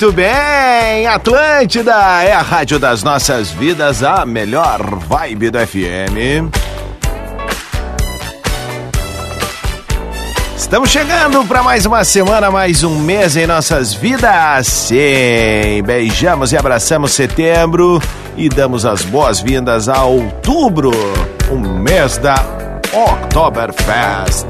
Muito bem, Atlântida é a rádio das nossas vidas, a melhor vibe do FM. Estamos chegando para mais uma semana, mais um mês em nossas vidas. Sim, beijamos e abraçamos setembro e damos as boas-vindas a outubro, o mês da Oktoberfest.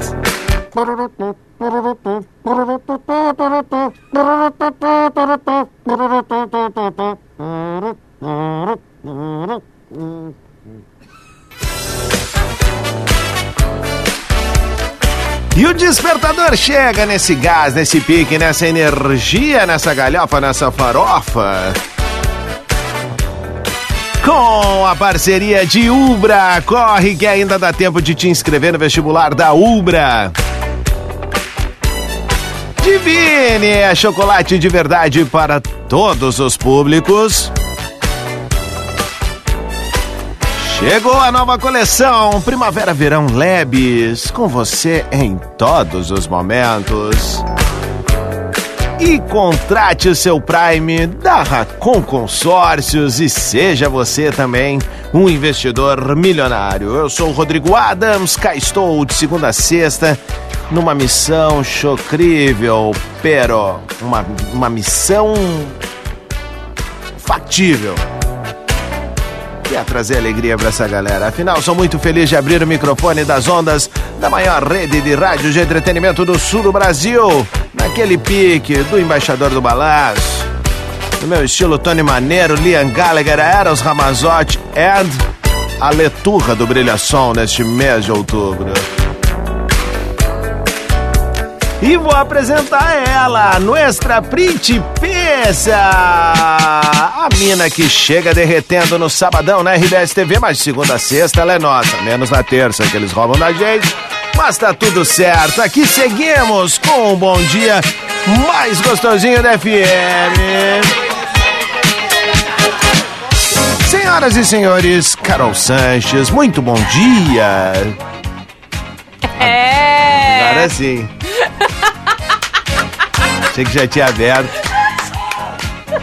E o despertador chega nesse gás, nesse pique, nessa energia, nessa galhofa, nessa farofa. Com a parceria de Ubra, corre que ainda dá tempo de te inscrever no vestibular da Ubra. Divine é chocolate de verdade para todos os públicos. Chegou a nova coleção Primavera-Verão Lebes, com você em todos os momentos. E contrate o seu Prime da Racon Consórcios e seja você também um investidor milionário. Eu sou o Rodrigo Adams, cá estou de segunda a sexta numa missão chocrível, pero uma, uma missão factível. Que é trazer alegria para essa galera. Afinal, sou muito feliz de abrir o microfone das ondas da maior rede de rádio de entretenimento do sul do Brasil, naquele pique do embaixador do balaço. No meu estilo Tony Maneiro, Liam Gallagher, Eros Ramazotti and a leturra do Brilhação neste mês de outubro. E vou apresentar ela, Nuestra Principessa! A mina que chega derretendo no sabadão na RBS TV, mas segunda a sexta ela é nossa, menos na terça que eles roubam da gente. Mas tá tudo certo, aqui seguimos com um bom dia mais gostosinho da FM. Senhoras e senhores, Carol Sanches, muito bom dia! É. Agora sim. Achei que já tinha aberto.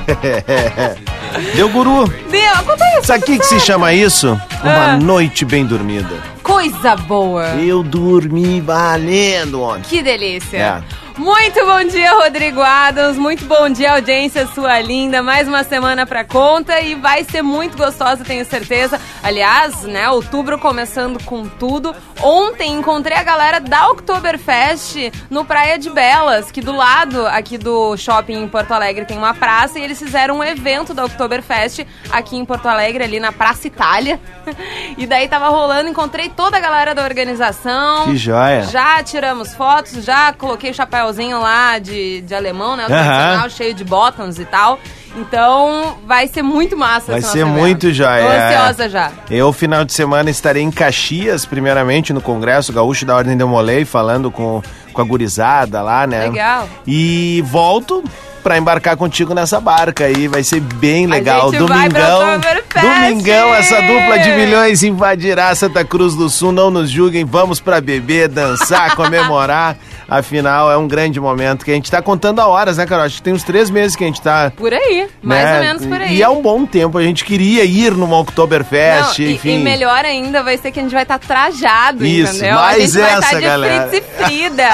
Deu guru. Deu, acontece. Sabe o que, que se chama isso? Uma Ah. noite bem dormida. Coisa boa. Eu dormi valendo ontem. Que delícia. É. Muito bom dia, Rodrigo Adams. Muito bom dia, audiência sua linda. Mais uma semana pra conta e vai ser muito gostosa, tenho certeza. Aliás, né, outubro começando com tudo. Ontem encontrei a galera da Oktoberfest no Praia de Belas, que do lado aqui do shopping em Porto Alegre tem uma praça e eles fizeram um evento da Oktoberfest aqui em Porto Alegre, ali na Praça Itália. E daí tava rolando, encontrei toda a galera da organização. Que joia. Já tiramos fotos, já coloquei o chapéuzinho lá de, de alemão, né? O Aham. tradicional, cheio de buttons e tal. Então, vai ser muito massa Vai ser evento. muito joia. Tô ansiosa já. Eu, final de semana, estarei em Caxias, primeiramente, no Congresso Gaúcho da Ordem de Molei, falando com, com a gurizada lá, né? Legal. E volto pra embarcar contigo nessa barca aí, vai ser bem legal. vai Domingão, domingão, essa dupla de milhões invadirá Santa Cruz do Sul, não nos julguem, vamos pra beber, dançar, comemorar. Afinal, é um grande momento que a gente tá contando a horas, né, Carol? Acho que tem uns três meses que a gente tá Por aí, mais né? ou menos por aí. E é um bom tempo, a gente queria ir numa Oktoberfest, Não, e- enfim. E, melhor ainda vai ser que a gente vai estar trajado, Isso, entendeu? mais a gente vai essa, estar de galera. E Frida.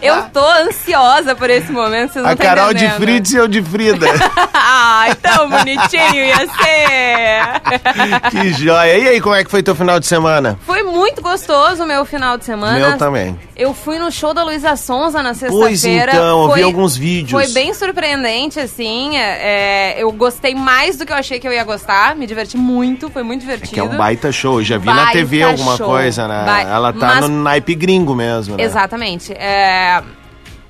Eu tô ansiosa por esse momento, vocês não A Carol de entendendo. Fritz e eu de Frida. Ai, tão bonitinho ia ser. que joia. E aí, como é que foi teu final de semana? Foi muito gostoso o meu final de semana. Meu também. Eu fui no show da Luísa Sonza na Pois sexta-feira. então, eu vi Foi- alguns vídeos. Foi bem surpreendente, assim. é, é, eu gostei mais do que eu achei que eu ia gostar. Me diverti muito, foi muito divertido. Que é um baita show. Eu já vi na Baita TV alguma show. coisa, né? Ba- Ela tá Mas- no naipe gringo mesmo, né? Exatamente. É,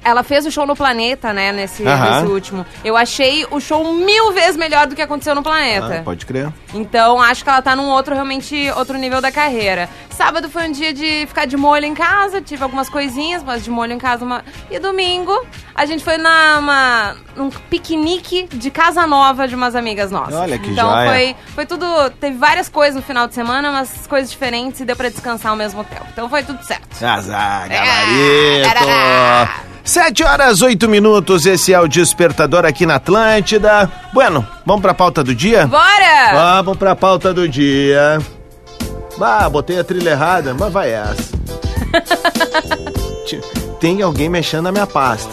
Ela fez o show no Planeta, né, nesse, Aham. nesse último. Eu achei o show mil vezes melhor do que aconteceu no Planeta. Ah, pode crer. Então, acho que ela tá num outro, realmente, outro nível da carreira. Sábado foi um dia de ficar de molho em casa, tive algumas coisinhas, mas de molho em casa. Uma... E domingo, a gente foi na, uma, num piquenique de casa nova de umas amigas nossas. Olha que Então, joia. foi, foi tudo... Teve várias coisas no final de semana, mas coisas diferentes e deu pra descansar ao mesmo tempo. Então, foi tudo certo. Azar, É, gabarito. Sete horas, oito minutos, esse é o Despertador aqui na Atlântida. Bueno, vamos pra pauta do dia? Bora! Vamos pra pauta do dia. Ah, botei a trilha errada, mas vai essa. Tem alguém mexendo na minha pasta.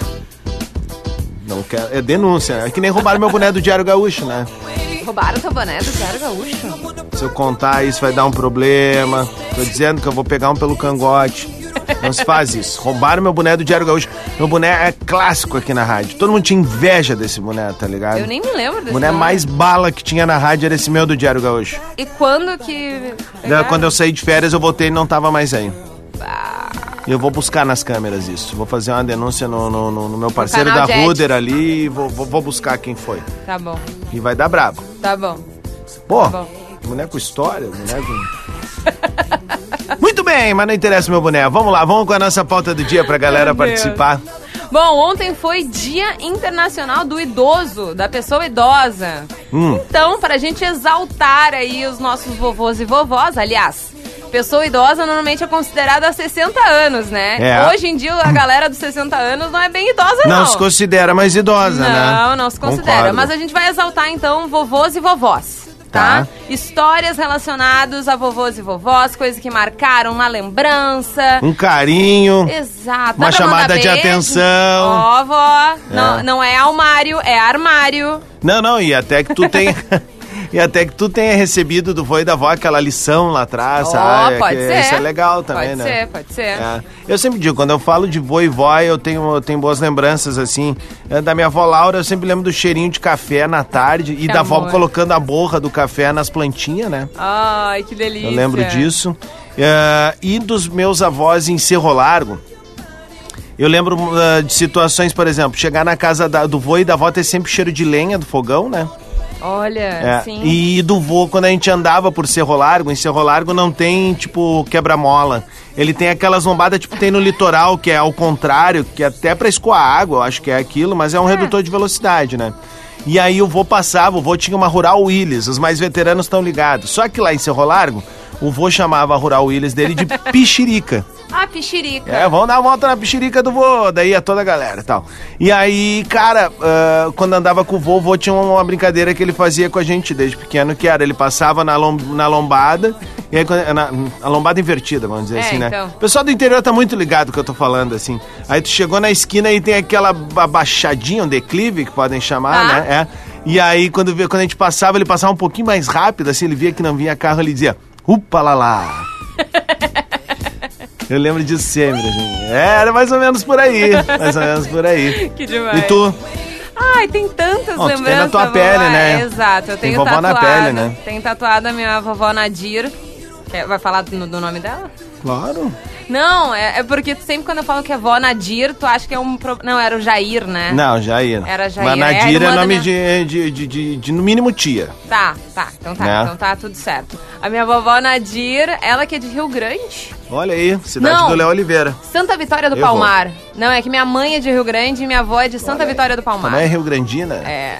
Não quero. É denúncia. É que nem roubaram meu boné do Diário Gaúcho, né? Roubaram teu boné do Diário Gaúcho? Se eu contar isso vai dar um problema. Tô dizendo que eu vou pegar um pelo cangote. Não se faz isso. Roubaram meu boné do Diário Gaúcho. Meu boné é clássico aqui na rádio. Todo mundo tinha inveja desse boné, tá ligado? Eu nem me lembro desse O boné nome. mais bala que tinha na rádio era esse meu do Diário Gaúcho. E quando que... Daí, Quando eu saí de férias, eu voltei e não tava mais aí. E eu vou buscar nas câmeras isso. Vou fazer uma denúncia no, no- no- no meu parceiro canal da de Ruder ali e vou, vou- vou buscar quem foi. Tá bom, E vai dar brabo. tá bom. Pô, Tá bom. boneco história, boneco. Muito bem, mas não interessa meu boneco. Vamos lá, vamos com a nossa pauta do dia pra galera Meu Deus. participar. Bom, ontem foi Dia Internacional do Idoso, da pessoa idosa. Hum. Então, pra gente exaltar aí os nossos vovôs e vovós, aliás, pessoa idosa normalmente é considerada há 60 anos, né? É. Hoje em dia a galera dos 60 anos não é bem idosa, não. Não se considera mais idosa, né? Não, não se considera. Concordo. Mas a gente vai exaltar então vovôs e vovós. Tá? Tá. Histórias relacionadas a vovôs e vovós, coisas que marcaram uma lembrança. Um carinho. Exato. Uma chamada de atenção. Ó, vó. Não, É. não é armário, é armário. Não, não, e até que tu tenha. E até que tu tenha recebido do vô e da vó aquela lição lá atrás, sabe? pode ser. Isso é legal também, pode né? ser, pode ser. É. Eu sempre digo, quando eu falo de vô e vó, eu tenho, eu tenho boas lembranças, assim. É, Da minha avó Laura, eu sempre lembro do cheirinho de café na tarde e Que da avó amor. colocando a borra do café nas plantinhas, né? Ai, que delícia. Eu lembro disso. É, e dos meus avós em Cerro Largo. Eu lembro ah, de situações, por exemplo, chegar na casa da- do vô e da avó ter sempre cheiro de lenha do fogão, né? Olha, É, sim. E do vô, quando a gente andava por Cerro Largo, em Cerro Largo não tem, tipo, quebra-mola. Ele tem aquelas lombadas, tipo, tem no litoral, que é ao contrário, que é até pra escoar água, eu acho que é aquilo, mas é um redutor de velocidade, né? E aí o vô passava, o vô tinha uma Rural Willis, os mais veteranos estão ligados. Só que lá em Cerro Largo, o vô chamava a Rural Willis dele de pichirica. Ah, pichirica. É, vamos dar uma volta na pichirica do vô, daí ia toda a galera e tal. E aí, cara, ah, quando andava com o vô, o vô tinha uma brincadeira que ele fazia com a gente desde pequeno, que era, ele passava na, lom- na lombada, e aí, na, a lombada invertida, vamos dizer É, assim, né? então. O pessoal do interior tá muito ligado que eu tô falando, assim. Aí tu chegou na esquina e tem aquela abaixadinha, um declive, que podem chamar, Ah. né? É. E aí, quando, quando a gente passava, ele passava um pouquinho mais rápido, assim, ele via que não vinha carro, ele dizia, upa lá lá. Eu lembro disso sempre, assim. Era mais ou menos por aí. Mais ou menos por aí. Que demais. E tu? Ai, tem tantas Bom, tu tem lembranças. na tua vovó. pele, né? Exato, eu Tem tenho vovó na tatuado. pele, né? Tenho tatuado a minha vovó Nadir. Vai falar do, do nome dela? Claro. Não, é, é porque sempre quando eu falo que é vó Nadir, tu acha que é um. pro- Não, era o Jair, né? Não, Jair. Era Jair. Mas É Nadir é da nome minha- de, de, de, de, de, no mínimo, tia. Tá, tá. Então tá. Né? Então tá tudo certo. A minha vovó Nadir, ela que é de Rio Grande. Olha aí, cidade Não. do Léo Oliveira. Santa Vitória do Eu vou. Palmar. Não, é que minha mãe é de Rio Grande e minha avó é de Santa Vitória do Palmar. Também é Rio Grandina? É,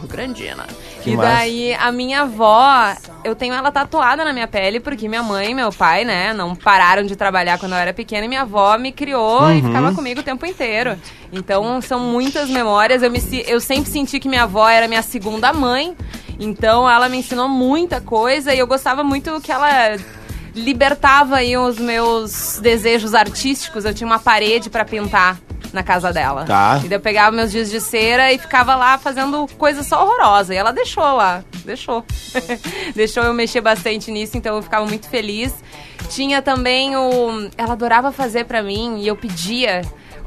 Rio Grandina. Que e massa. daí a minha avó, eu tenho ela tatuada na minha pele porque minha mãe e meu pai, né, não pararam de trabalhar quando eu era pequena e minha avó me criou Uhum. e ficava comigo o tempo inteiro. Então são muitas memórias. Eu, me, eu sempre senti que minha avó era minha segunda mãe. Então ela me ensinou muita coisa e eu gostava muito que ela libertava aí os meus desejos artísticos. Eu tinha uma parede pra pintar. Na casa dela. Tá. E daí eu pegava meus dias de cera e ficava lá fazendo coisa só horrorosa. E ela deixou lá, deixou. deixou eu mexer bastante nisso, então eu ficava muito feliz. Tinha também o. Ela adorava fazer pra mim e eu pedia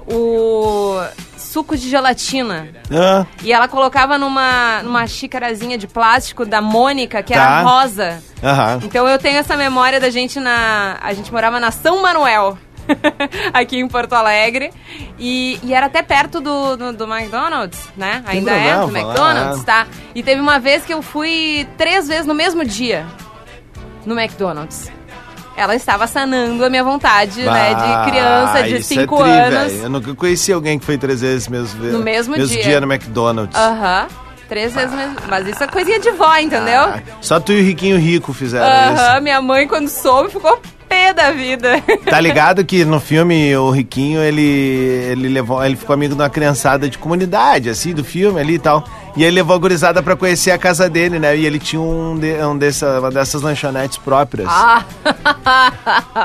o suco de gelatina. Ah, E ela colocava numa, numa xícarazinha de plástico da Mônica, que Tá. era rosa. aham. Então eu tenho essa memória da gente na. A gente morava na São Manuel. aqui em Porto Alegre. E, e era até perto do, do, do McDonald's, né? Ainda é, do vai lá. McDonald's, tá? E teve uma vez que eu fui três vezes no mesmo dia no McDonald's. Ela estava sanando a minha vontade, né? De criança de isso 5 é anos. velho. Eu nunca conheci alguém que foi três vezes mesmo, No mesmo dia. no McDonald's. Aham. Três vezes mesmo. Mas isso é coisinha de vó, entendeu? Ah, só tu e o Riquinho Rico fizeram Aham, minha mãe, quando soube, ficou da vida. Tá ligado que no filme o Riquinho, ele, ele levou, ele ficou amigo de uma criançada de comunidade, assim, do filme ali e tal. E ele levou a gurizada pra conhecer a casa dele, né? E ele tinha um, de, um dessa, uma dessas lanchonetes próprias. Ah,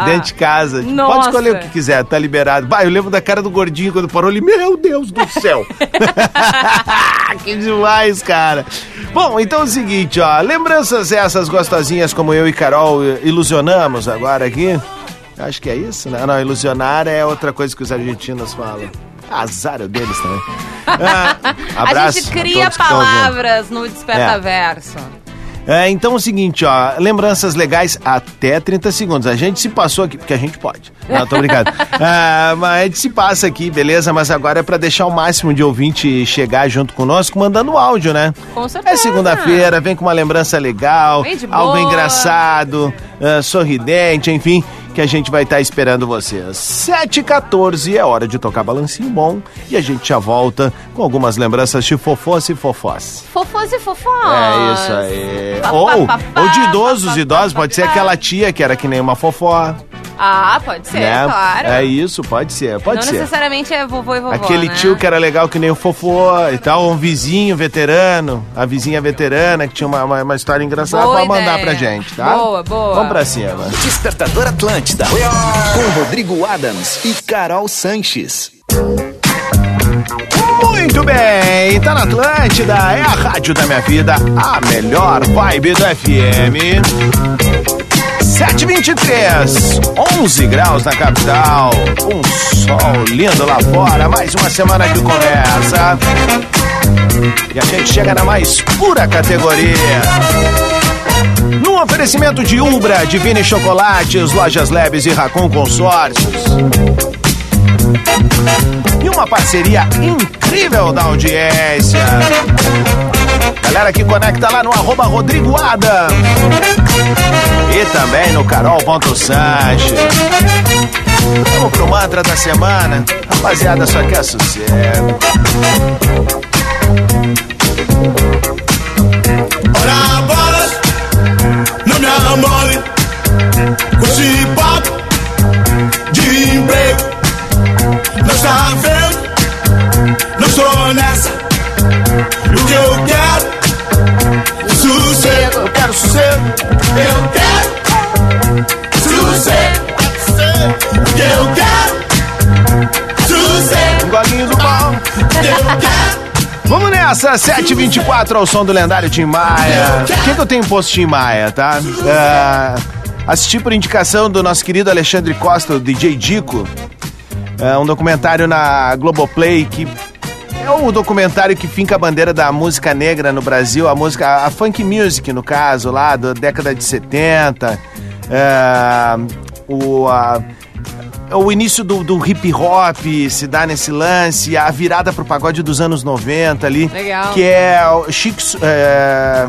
Dentro de casa. Tipo. Pode escolher o que quiser, tá liberado. Bah, eu lembro da cara do gordinho quando parou ali. Meu Deus do céu! que demais, cara. Bom, então é o seguinte, ó. Lembranças essas gostosinhas como eu e Carol ilusionamos agora aqui. Acho que é isso, né? Não, ilusionar é outra coisa que os argentinos falam. Azar é deles também. Ah, a abraço gente cria ouvindo. palavras no Desperta Verso. É, então é o seguinte, ó, lembranças legais até 30 segundos. A gente se passou aqui, porque a gente pode. Não, tô brincando. Ah, mas a gente se passa aqui, beleza? Mas agora é pra deixar o máximo de ouvinte chegar junto conosco, mandando áudio, né? Com certeza. É segunda-feira, vem com uma lembrança legal, algo engraçado, ah, sorridente, enfim, que a gente vai estar esperando vocês. 7h14 é hora de tocar balancinho bom e a gente já volta com algumas lembranças de fofós e fofós. Fofos e fofós. É isso aí. Ou, ou de idosos, idosos, pode ser aquela tia que era que nem uma fofó. Ah, pode ser, né? claro. É isso, pode ser, pode Não ser. necessariamente é vovô e vovó, Aquele né? tio que era legal que nem o fofó e tal, um vizinho veterano, a vizinha veterana que tinha uma, uma, uma história engraçada, Boa pode mandar ideia. pra gente, tá? Boa, boa. Vamos pra cima. Despertador Atlântida. Com Rodrigo Adams e Carol Sanches. Muito bem, tá na Atlântida, é a rádio da minha vida, a melhor vibe do FM. 723, 11 graus na capital, um sol lindo lá fora, mais uma semana que começa. E a gente chega na mais pura categoria. No oferecimento de Ubra, Divine Chocolates, Lojas Leves e Racon Consórcios. E uma parceria incrível da audiência. Galera que conecta lá no arroba Rodrigo Adam. E também no carol.sanches. Vamos pro mantra da semana. Rapaziada, só quer sossego. Ora bolas, não me amole com esse papo de emprego. Não está Nessa, 7h24 ao som do lendário Tim Maia. O que, que eu tenho posto Tim Maia, tá? É, assisti por indicação do nosso querido Alexandre Costa, o DJ Dico. É um documentário na Globoplay que é o documentário que finca a bandeira da música negra no Brasil, a música, a funk music, no caso, lá da década de 70. É, o, a- o início do, do hip hop se dá nesse lance, a virada pro pagode dos anos 90 ali. Legal. Que é o Chic. É,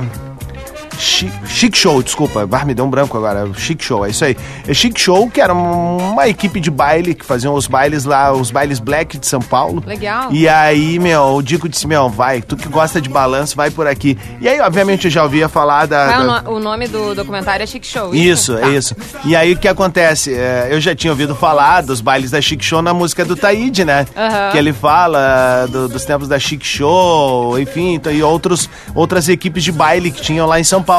Chic, Chic Show, desculpa, bah, me deu um branco agora. Chic Show, é isso aí. É Chic Show, que era um- uma equipe de baile que faziam os bailes lá, os bailes black de São Paulo. Legal. E aí, meu, o Dico disse: Meu, vai, tu que gosta de balanço, vai por aqui. E aí, obviamente, eu já ouvia falar da. É o, da- o nome do documentário? É Chic Show. isso, Tá. é isso. E aí o que acontece? É, eu já tinha ouvido falar dos bailes da Chic Show na música do Taíde, né? Aham. Que ele fala do- dos tempos da Chic Show, enfim, então, e outros, outras equipes de baile que tinham lá em São Paulo.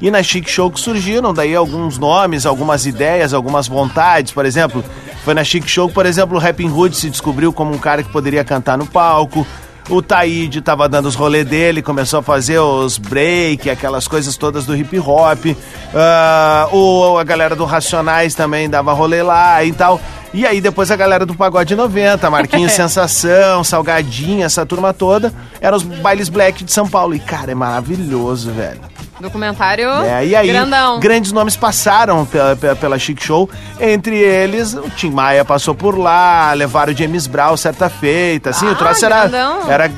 E na Chic Show que surgiram daí alguns nomes, algumas ideias, algumas vontades, por exemplo, Foi na Chic Show, por exemplo, o Rapping Hood se descobriu como um cara que poderia cantar no palco. O Taíde tava dando os rolês dele, começou a fazer os break, aquelas coisas todas do hip hop. Ah, o, a galera do Racionais também dava rolê lá e tal. E aí depois a galera do Pagode 90, Marquinhos Sensação, Salgadinho, essa turma toda, eram os bailes black de São Paulo. E cara, é maravilhoso, velho. Documentário É, e aí, grandão. grandes nomes passaram pela, pela, pela Chic Show. Entre eles, o Tim Maia passou por lá, levaram o James Brown certa feita. Assim, o Ah, troço era, grandão. era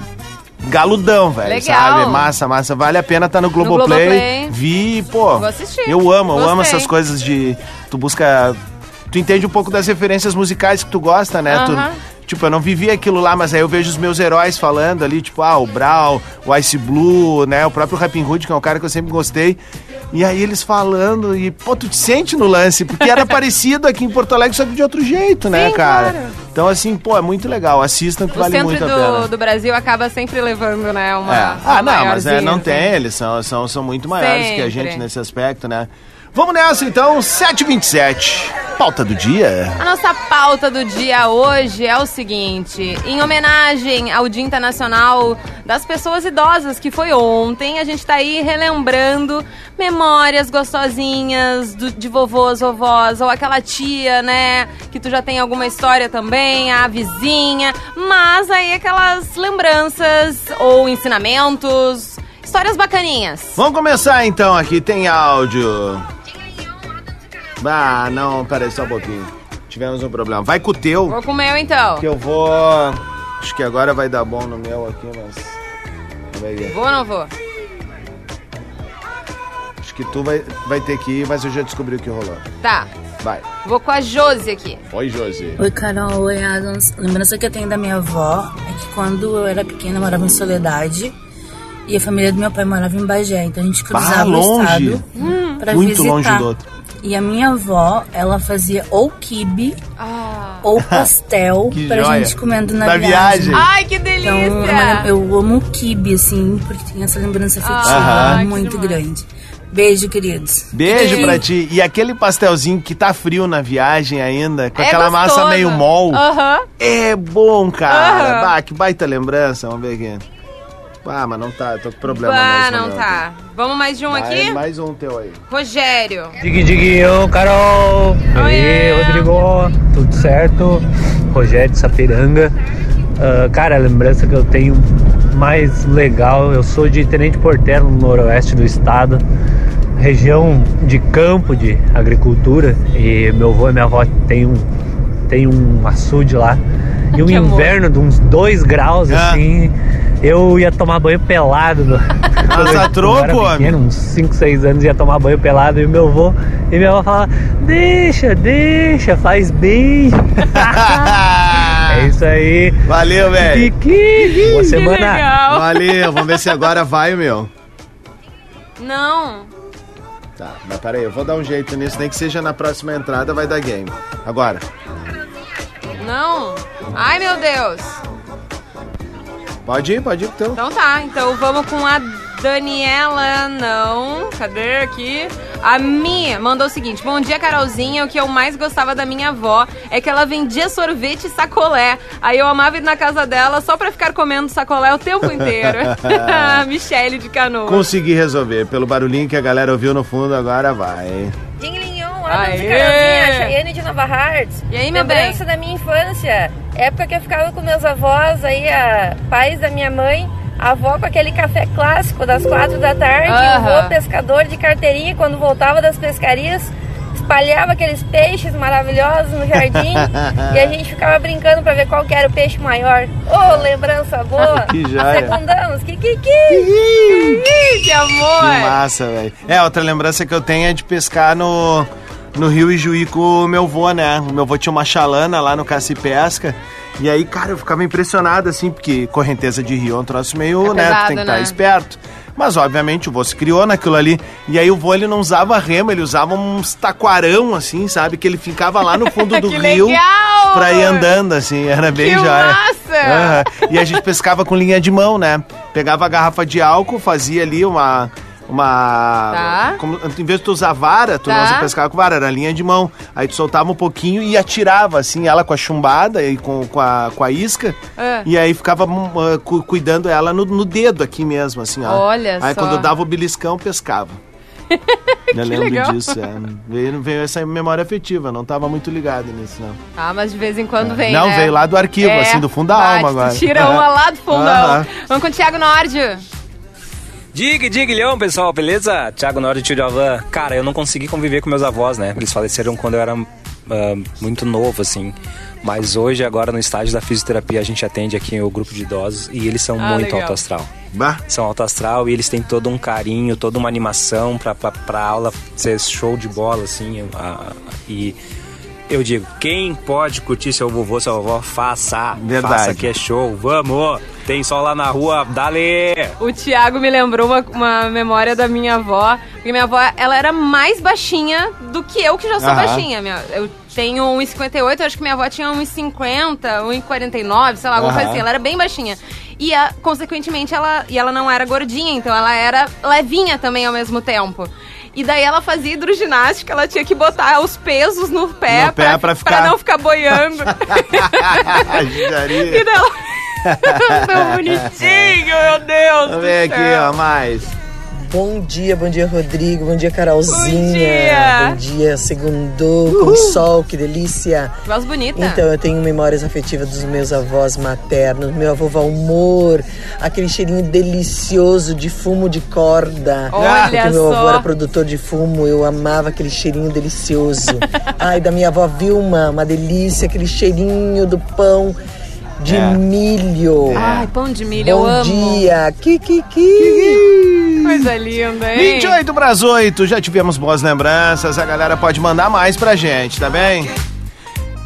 galudão, velho. Legal. Sabe? Massa, massa. Vale a pena estar no Globoplay. Globoplay. Vi, pô. Vou assistir. Eu amo, eu amo Gostei. essas coisas de. Tu busca. Tu entende um pouco das referências musicais que tu gosta, né? Tu- Aham. Tipo, eu não vivi aquilo lá, mas aí eu vejo os meus heróis falando ali, tipo, ah, o Brown, o Ice Blue, né? O próprio Rapping Hood, que é um cara que eu sempre gostei. E aí eles falando, e, pô, tu te sente no lance, porque era parecido aqui em Porto Alegre, só que de outro jeito, né, Sim, cara? claro. Então, assim, pô, é muito legal. Assistam que O vale centro muito a pena. do, do Brasil acaba sempre levando, né? Uma, É. uma Ah, não, mas é, não assim. tem, eles são, são, são muito maiores que a Sempre. gente nesse aspecto, né? Vamos nessa então, 7h27. Pauta do dia. A nossa pauta do dia hoje é o seguinte: em homenagem ao Dia Internacional das Pessoas Idosas, que foi ontem, a gente tá aí relembrando memórias gostosinhas do- de vovôs, vovós, ou aquela tia, né, que tu já tem alguma história também, a vizinha, mas aí aquelas lembranças ou ensinamentos, histórias bacaninhas. Vamos começar então aqui, tem áudio. Ah, não, peraí só um pouquinho. Tivemos um problema. Vai com o teu, Vou com o meu então. que eu vou. Acho que agora vai dar bom no meu aqui, mas. Vou ou não vou? Acho que tu vai, vai ter que ir, mas eu já descobri o que rolou. Tá. Vai. Vou com a Josi aqui. Oi, Josi. Oi, Carol. Oi, Adams. A lembrança que eu tenho da minha avó é que quando eu era pequena, eu morava em Soledade. E a família do meu pai morava em Bagé. Então a gente cruzava o longe. estado pra Muito visitar. longe do outro. E a minha avó, ela fazia ou quibe Ah. ou pastel pra joia. gente comendo na, Na viagem. Ai, que Então, delícia! eu, eu amo o quibe, assim, porque tem essa lembrança afetiva Aham. muito grande. Beijo, queridos. Beijo Sim. pra ti. E aquele pastelzinho que tá frio na viagem ainda, com É aquela massa gostoso. meio mol. Aham. É bom, cara. Bah, que baita lembrança. Vamos ver aqui. Ah, mas não tá, tô com problema Ah, não tá. Vamos mais de um Vai, aqui? Mais um teu aí. Rogério. Dig Dig, ô Carol! E aí, Rodrigo? Tudo certo? Rogério de Sapiranga. Ah, cara, a lembrança que eu tenho mais legal, eu sou de Tenente Portela, no noroeste do estado, região de campo, de agricultura, e meu avô e minha avó têm um, tem um açude lá. E um Que amor. inverno de uns 2 graus, Ah. Eu ia tomar banho pelado. No, eu- troco, pequeno, uns 5, 6 anos, ia tomar banho pelado. E meu avô e minha avó falavam, deixa, deixa, faz bem. é isso aí. Valeu, velho. Kiki, boa Que semana. legal. Valeu, vamos ver se agora vai o meu. Não. Tá, mas peraí, eu vou dar um jeito nisso, nem que seja na próxima entrada, vai dar game. Agora. Não. Ai, meu Deus. Pode ir, pode ir teu. Então tá, então vamos com a Daniela, não. Cadê aqui? A Mi mandou o seguinte: Bom dia, Carolzinha. O que eu mais gostava da minha avó é que ela vendia sorvete e sacolé. Aí eu amava ir na casa dela só pra ficar comendo sacolé o tempo inteiro. Michele de Canoa. Consegui resolver. Pelo barulhinho que a galera ouviu no fundo, agora vai. Aê! E Carolzinha, Chayane de Nova Hartz. E aí, meu bem? Lembrança da minha infância. Época que eu ficava com meus avós, aí, a, pais da minha mãe. A avó com aquele café clássico das quatro da tarde. O avô pescador de carteirinha, quando voltava das pescarias, espalhava aqueles peixes maravilhosos no jardim. e a gente ficava brincando pra ver qual que era o peixe maior. Ô, lembrança boa! Que joia. Secundamos, que que que! Ih, que amor! Que massa, velho. É, outra lembrança que eu tenho é de pescar no, no Rio Ijuí com o meu avô, né? O meu avô tinha uma chalana lá no Caça e Pesca. E aí, cara, eu ficava impressionado, assim, porque correnteza de rio é um troço meio, É né? pesado, tu tem que estar né? esperto. Mas, obviamente, o vô se criou naquilo ali. E aí o vô, ele não usava remo, ele usava uns taquarão, assim, sabe? Que ele ficava lá no fundo do rio legal! pra ir andando, assim. Era bem Que jóia. massa! Aham. E a gente pescava com linha de mão, né? Pegava a garrafa de álcool, fazia ali uma, uma. Tá. como- em vez de tu usar vara, tu Tá. não pescar com vara, era linha de mão. Aí tu soltava um pouquinho e atirava, assim, ela com a chumbada e com, com, a, com a isca. É. E aí ficava ah, cu- cuidando ela no, no dedo aqui mesmo, assim, ó. Olha Aí só. quando dava o beliscão, pescava. Eu lembro legal. disso, é. Veio, veio essa memória afetiva, não tava muito ligado nisso, não. Ah, mas de vez em quando vem, não, né? veio lá do arquivo, É, assim, do fundo da bate, alma agora. Tira uma lá do fundão. Aham. Vamos com o Thiago Diga, diga, pessoal, beleza? Thiago Nord, tio de Avan. Cara, eu não consegui conviver com meus avós, né? Eles faleceram quando eu era ah, muito novo, assim. Mas hoje, agora no estágio da fisioterapia, a gente atende aqui o grupo de idosos e eles são Ah, muito legal. alto astral. Bah. São alto astral e eles têm todo um carinho, toda uma animação pra, pra, pra aula ser show de bola, assim. ah, e eu digo, quem pode curtir seu vovô, sua vovó, faça. Verdade. Faça que é show, vamos! Tem sol lá na rua, dale! O Thiago me lembrou uma, uma memória da minha avó. Porque minha avó, ela era mais baixinha do que eu, que já sou Aham. baixinha. Minha- eu tenho 1,58, eu acho que minha avó tinha 1,50, 1,49, sei lá, alguma coisa assim. Ela era bem baixinha. E, a- consequentemente, ela, e ela não era gordinha, então ela era levinha também ao mesmo tempo. E daí ela fazia hidroginástica, ela tinha que botar os pesos no pé, No pé pra ficar- não ficar boiando. E daí ela... Tão bonitinho, meu Deus Vamos ver aqui, ó, mais. Bom dia, bom dia, Rodrigo. Bom dia, Carolzinha. Bom dia. Bom dia, segundou, com sol, que delícia. Voz bonita. Então, eu tenho memórias afetivas dos meus avós maternos, meu avô Valmor, aquele cheirinho delicioso de fumo de corda. Olha Porque meu avô só. era produtor de fumo, eu amava aquele cheirinho delicioso. Ai, da minha avó Vilma, uma delícia, aquele cheirinho do pão de É. milho. Ai, pão de milho, eu Bom amo. dia, Kikiki. Coisa linda, hein? 28 para as 8, já tivemos boas lembranças. A galera pode mandar mais pra gente, tá bem?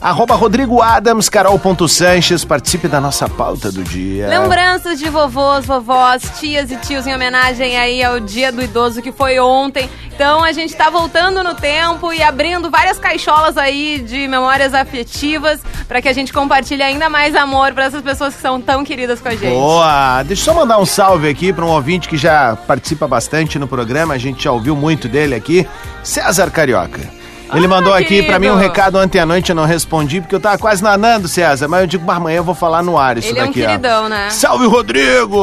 Arroba Rodrigo Adams, Carol.Sanches, participe da nossa pauta do dia. Lembranças de vovôs, vovós, tias e tios em homenagem aí ao Dia do Idoso que foi ontem. Então a gente tá voltando no tempo e abrindo várias caixolas aí de memórias afetivas para que a gente compartilhe ainda mais amor para essas pessoas que são tão queridas com a gente. Boa! Deixa eu só mandar um salve aqui para um ouvinte que já participa bastante no programa, a gente já ouviu muito dele aqui, César Carioca. Ele Ah, mandou aqui pra mim um recado ontem à noite, eu não respondi porque eu tava quase nanando, César, mas eu digo, "Bah, amanhã eu vou falar no ar isso Ele é um daqui, ó. queridão, né? Salve, Rodrigo!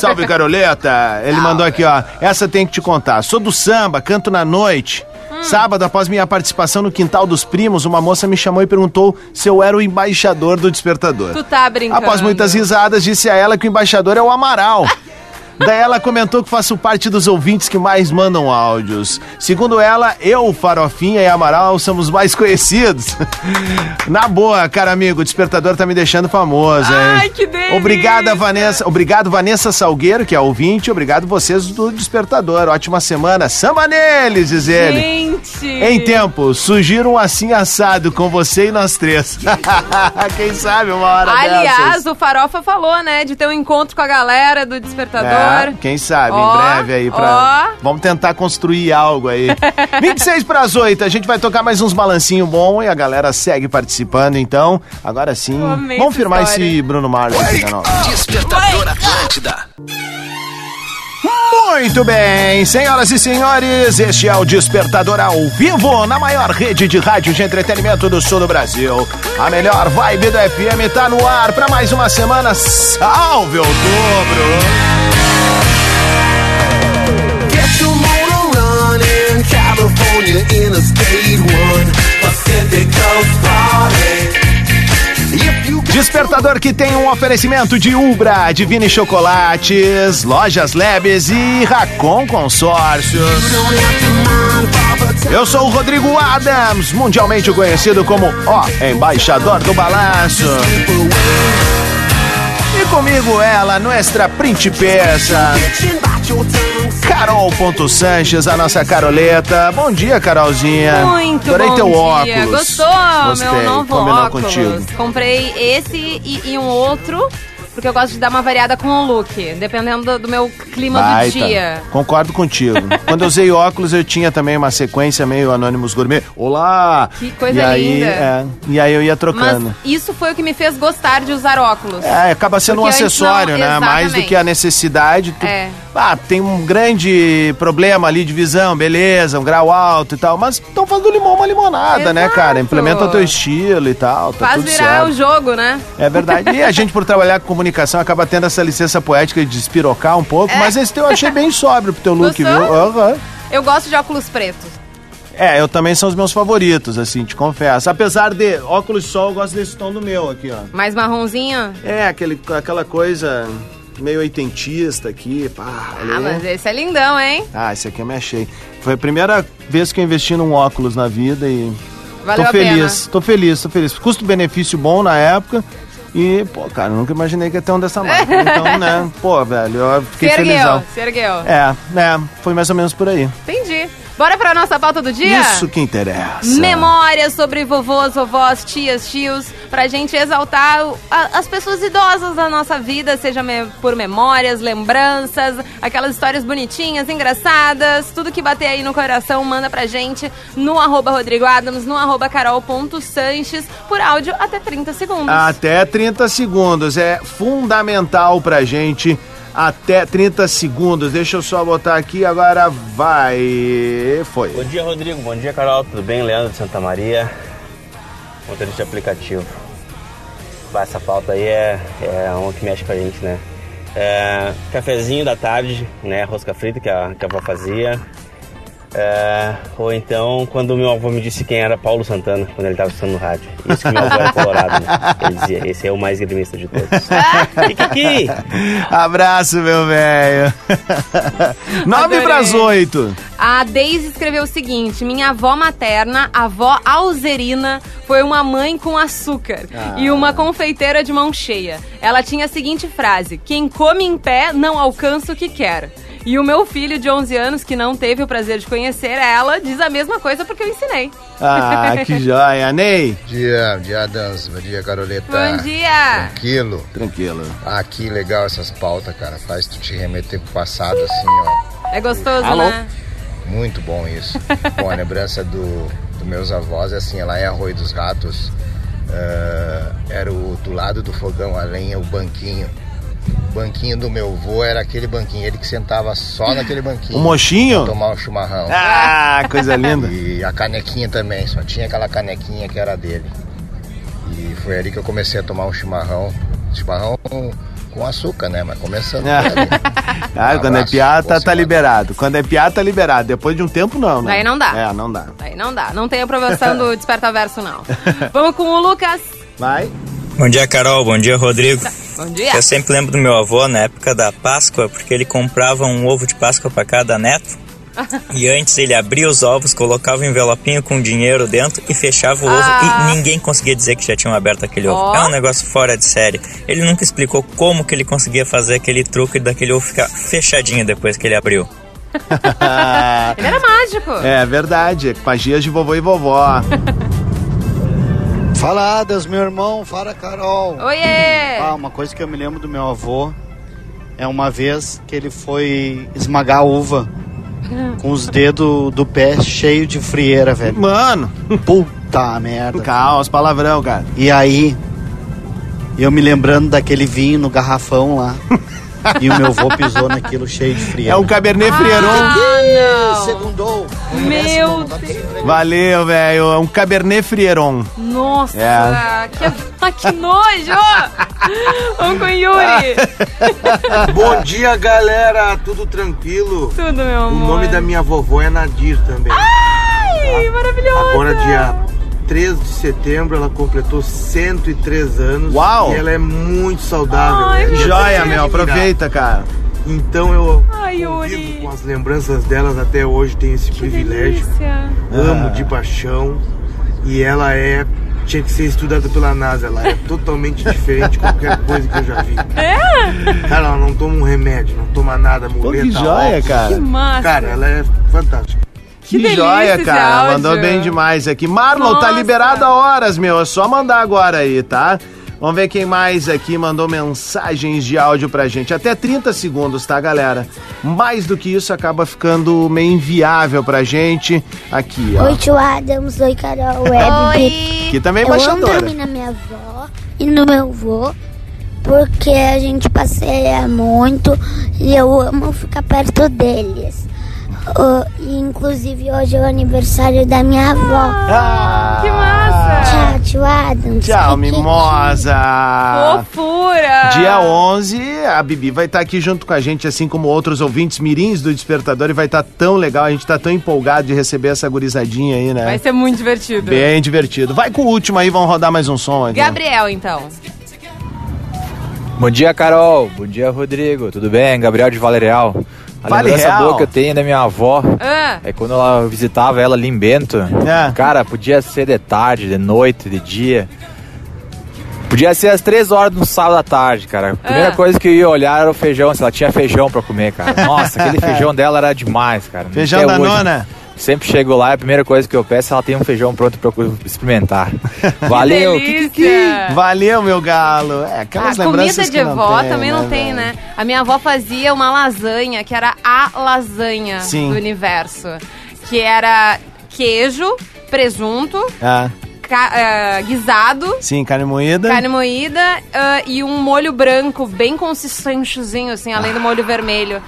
Salve, Caroleta! Ele mandou aqui, ó. Essa tem que te contar. Sou do samba, canto na noite. Hum. Sábado, após minha participação no Quintal dos Primos, uma moça me chamou e perguntou se eu era o embaixador do despertador. Tu tá brincando. Após muitas risadas, disse a ela que o embaixador é o Amaral. Daí ela comentou que faço parte dos ouvintes que mais mandam áudios. Segundo ela, eu, Farofinha e Amaral somos mais conhecidos. Na boa, cara amigo, o despertador tá me deixando famoso, hein? Ai, que delícia! Obrigada, Vanessa. Obrigado, Vanessa Salgueiro, que é ouvinte. Obrigado vocês do despertador. Ótima semana. Samba neles, diz ele. Gente! Em tempo, sugiro um assim assado com você e nós três. Quem sabe uma hora Aliás, dessas. o Farofa falou, né, de ter um encontro com a galera do Despertador. É, quem sabe, Ó, em breve aí pra. ó. Vamos tentar construir algo aí. 26 para as 8, a gente vai tocar mais uns balancinho bom e a galera segue participando, então. Agora sim. Vamos firmar história. esse Bruno Mars aqui da nova. Despertador Atlântida. Muito bem, senhoras e senhores, este é o Despertador ao vivo na maior rede de rádio de entretenimento do sul do Brasil. A melhor vibe do FM tá no ar para mais uma semana. Salve outubro! Get your motor running, California Interstate 1, Pacific Coast Party. Despertador que tem um oferecimento de Ubra, Divine Chocolates, Lojas Lebes e Racon Consórcios. Eu sou o Rodrigo Adams, mundialmente conhecido como o Embaixador do Balanço. E comigo ela, nuestra principessa, Carol.Sanches, a nossa Caroleta. Bom dia, Carolzinha. Muito Adorei bom teu dia. óculos. Gostou, Gostei, meu novo combinou óculos. contigo. Comprei esse e, e um outro, porque eu gosto de dar uma variada com o look, dependendo do, do meu clima Baita. do dia. Concordo contigo. Quando eu usei óculos, eu tinha também uma sequência meio Anônimos Gourmet. Olá! Que coisa e aí, linda. é, e aí eu ia Mas trocando. isso foi o que me fez gostar de usar óculos. É, acaba sendo um Porque antes acessório, não- né? Mais do que a necessidade. tu- É. Ah, tem um grande problema ali de visão, beleza, um grau alto e tal, mas estão fazendo limão uma limonada, né, cara? Exato. Implementa o teu estilo e tal, tá Faz tudo virar certo. o jogo, né? É verdade. E a gente, por trabalhar com comunicação, acaba tendo essa licença poética de espirocar um pouco, É. mas esse teu eu achei bem sóbrio pro teu look, Gostou? viu? Aham. Eu gosto de óculos pretos. É, eu também são os meus favoritos, assim, te confesso. Apesar de óculos de sol, eu gosto desse tom do meu aqui, ó. Mais marronzinho. É, aquele, aquela coisa meio oitentista aqui, pá. Ah, ali. mas esse é lindão, hein? Ah, esse aqui eu me achei. Foi a primeira vez que eu investi num óculos na vida e Valeu tô a pena. feliz, tô feliz, tô feliz. Custo-benefício bom na época. E, pô, cara, nunca imaginei que ia ter um dessa marca. Então, né, pô, velho, eu Se fiquei ergueu, felizão. se ergueu. É, né, foi mais ou menos por aí. Entendi. Bora pra nossa pauta do dia? Isso que interessa. Memórias sobre vovôs, vovós, tias, tios, pra gente exaltar a- as pessoas idosas da nossa vida, seja me- por memórias, lembranças, aquelas histórias bonitinhas, engraçadas, tudo que bater aí no coração, manda pra gente no arroba Rodrigo Adams, no arroba carol.sanches, por áudio até 30 segundos. Até 30 segundos. É fundamental pra gente. Até 30 segundos. Deixa eu só botar aqui, agora vai. Foi. Bom dia, Rodrigo. Bom dia, Carol. Tudo bem? Leandro de Santa Maria, motorista de aplicativo. Bah, essa pauta aí é, é uma que mexe com a gente, né? É, cafezinho da tarde, né? Rosca frita que a, que a avó fazia. É, ou então, quando o meu avô me disse quem era Paulo Santana, quando ele estava escutando no rádio. Isso que meu avô era colorado, né? Ele dizia, esse é o mais gremista de todos. Kikiki! Abraço, meu velho. 9 Adorei. para as 8. A Deise escreveu o seguinte: Minha avó materna, avó Alzerina, foi uma mãe com açúcar e uma confeiteira de mão cheia. Ela tinha a seguinte frase: Quem come em pé não alcança o que quer. E o meu filho de 11 anos, que não teve o prazer de conhecer ela, diz a mesma coisa porque eu ensinei. Ah, que joia. Ney. Bom dia, bom dia, Adams. Bom dia, Caroleta. Bom dia! Tranquilo? Tranquilo. Ah, que legal essas pautas, cara. Faz tu te remeter pro passado, assim, ó. É gostoso, Alô? né? Muito bom isso. bom, a lembrança do, dos meus avós, é assim, lá em Arroio dos Ratos, ah, era o, do lado do fogão a lenha, o banquinho. O banquinho do meu avô era aquele banquinho, ele que sentava só naquele banquinho. O mochinho? pra Tomar um chimarrão. Ah, coisa linda. E a canequinha também, só tinha aquela canequinha que era dele. E foi ali que eu comecei a tomar um chimarrão. Chimarrão com, açúcar, né? Mas começando. Ah, quando é abraço, piada, boa tá semana. liberado. Quando é piada, tá liberado. Depois de um tempo, não, né? Daí não dá. É, não dá. Aí não dá, não tem aprovação do Desperta Verso, não. Vamos com o Lucas. Vai. Bom dia, Carol. Bom dia, Rodrigo. Bom dia. Eu sempre lembro do meu avô na época da Páscoa, porque ele comprava um ovo de Páscoa para cada neto. E antes ele abria os ovos, colocava um envelopinho com dinheiro dentro e fechava o ovo Ah. e ninguém conseguia dizer que já tinham aberto aquele ovo. Ó. É um negócio fora de série. Ele nunca explicou como que ele conseguia fazer aquele truque daquele ovo ficar fechadinho depois que ele abriu. Ele era mágico. É verdade. Magias de vovô e vovó. Fala Adas, meu irmão, fala Carol. Oiê! Ah, uma coisa que eu me lembro do meu avô é uma vez que ele foi esmagar a uva com os dedos do pé cheio de frieira, velho. Mano! Puta merda. Calma, os palavrão, cara. E aí, eu me lembrando daquele vinho no garrafão lá. e o meu avô pisou naquilo cheio de frieira. É um Cabernet Frieron. Ah, não. Segundou. Meu Deus. Valeu, velho. É um Cabernet Frieron. Nossa, É. que, ah, que nojo! Vamos com o Yuri. Bom dia, galera. Tudo tranquilo? Tudo, meu O amor. nome da minha vovó é Nadir também. Ai, maravilhosa. Agora, dia 13 de setembro, ela completou 103 anos. Uau! E ela é muito saudável. Ai, né? meu Joia, meu. Aproveita, cara. Então eu Ai, convivo com as lembranças delas até hoje, tenho esse privilégio. Delícia. Amo Ah. de paixão. E ela é. Tinha que ser estudada pela NASA. Ela é totalmente diferente de qualquer coisa que eu já vi. É? Cara, ela não toma um remédio, não toma nada, Pô, muleta, que joia, óculos. cara. Que massa. Cara, ela é fantástica. Que delícia joia, esse cara. áudio. Mandou bem demais aqui. Marlon, tá liberado a horas, meu. É só mandar agora aí, tá? Vamos ver quem mais aqui mandou mensagens de áudio pra gente. Até 30 segundos, tá, galera? Mais do que isso acaba ficando meio inviável pra gente. Aqui, ó. Oi, tio Adams. Oi, Carol. Web. Aqui também é Eu amo embaixadora. dormir na minha avó e no meu avô. porque a gente passeia muito e eu amo ficar perto deles. E, inclusive hoje é o aniversário da minha avó. Ah, que massa! Tchau, tio Adams. Tchau, mimosa! Fofura! Dia 11, a Bibi vai estar aqui junto com a gente, assim como outros ouvintes mirins do Despertador, e vai estar tão legal, a gente tá tão empolgado de receber essa gurizadinha aí, né? Vai ser muito divertido. Bem divertido. Vai com o último aí, vamos rodar mais um som aqui. Gabriel, então. Bom dia, Carol. Bom dia, Rodrigo. Tudo bem? Gabriel de Vale Real. A Vale lembrança Real. boa que eu tenho da minha avó Ah. é quando ela visitava ela ali em Bento. É. Cara, podia ser de tarde, de noite, de dia. Podia ser às três horas no sábado à tarde, cara. A primeira Ah. coisa que eu ia olhar era o feijão, se ela tinha feijão pra comer, cara. Nossa, aquele feijão dela era demais, cara. Feijão Até da hoje. nona? Sempre chego lá e a primeira coisa que eu peço é ela tem um feijão pronto pra eu experimentar. Valeu! delícia! Valeu, meu galo. É, A aquelas Ah, comida lembranças de que avó tem, também não tem, velho? né? A minha avó fazia uma lasanha, que era a lasanha Sim. do universo. Que era queijo, presunto, Ah, ca- ah, guisado, sim, carne moída. carne moída ah, e um molho branco bem consistentezinho, assim, além do molho vermelho.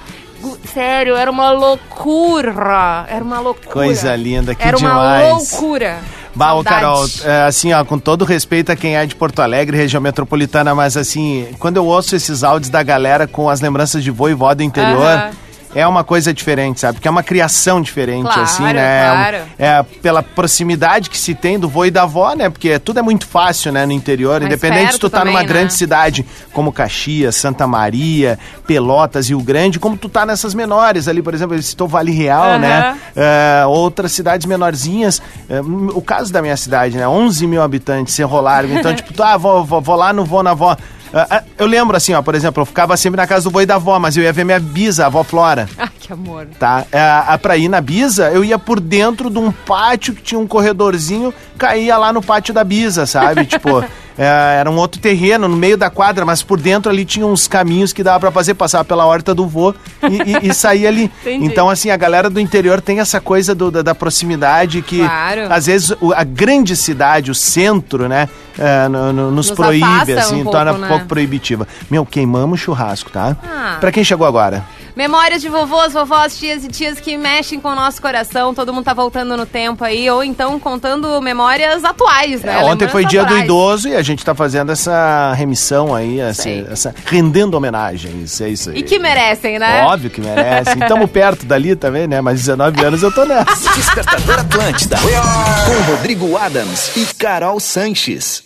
Sério, era uma loucura. Era uma loucura. Coisa linda, que Era uma demais. loucura. Bah, ô. Carol, é, assim, ó, com todo respeito a quem é de Porto Alegre, região metropolitana, mas assim, quando eu ouço esses áudios da galera com as lembranças de vô e vó do interior, Aham. É uma coisa diferente, sabe? Porque é uma criação diferente, Claro, assim, né? claro. É, pela proximidade que se tem do vô e da avó, né? Porque tudo é muito fácil, né, no interior, independente se tu tá numa também, né? grande cidade como Caxias, Santa Maria, Pelotas, Rio Grande, como tu tá nessas menores ali, por exemplo, ele citou Vale Real, Aham. né? É, outras cidades menorzinhas. É, o caso da minha cidade, né? 11 mil habitantes, Cerro Largo. Então, tipo, tu, ah, vou, vou, vou lá, não vou na avó. Ah, ah, eu lembro, assim, ó, por exemplo, eu ficava sempre na casa do e da avó, mas eu ia ver minha bisa, a avó Flora. Ai, que amor. Tá? É, a- pra ir na Bisa, eu ia por dentro de um pátio que tinha um corredorzinho, caía lá no pátio da Bisa, sabe? tipo, era um outro terreno no meio da quadra, mas por dentro ali tinha uns caminhos que dava pra fazer, passar pela horta do vô e, e, e sair ali. Entendi. Então, assim, a galera do interior tem essa coisa do- da, da proximidade que, Claro. às vezes, a grande cidade, o centro, né, é, no- no- nos, Nos proíbe, assim, um pouco, torna né? um pouco proibitiva. Meu, queimamos churrasco, tá? Ah. Pra quem chegou agora? Memórias de vovôs, vovós, tias e tias que mexem com o nosso coração. Todo mundo tá voltando no tempo aí, ou então contando memórias atuais, né? É, ontem foi dia do atuais. idoso e a gente tá fazendo essa remissão aí, essa, essa- rendendo homenagens, é isso aí. E que merecem, né? Óbvio que merece. Estamos perto dali também, né? Mas 19 anos eu tô nessa. Despertador Atlântida. Com Rodrigo Adams e Carol Sanches.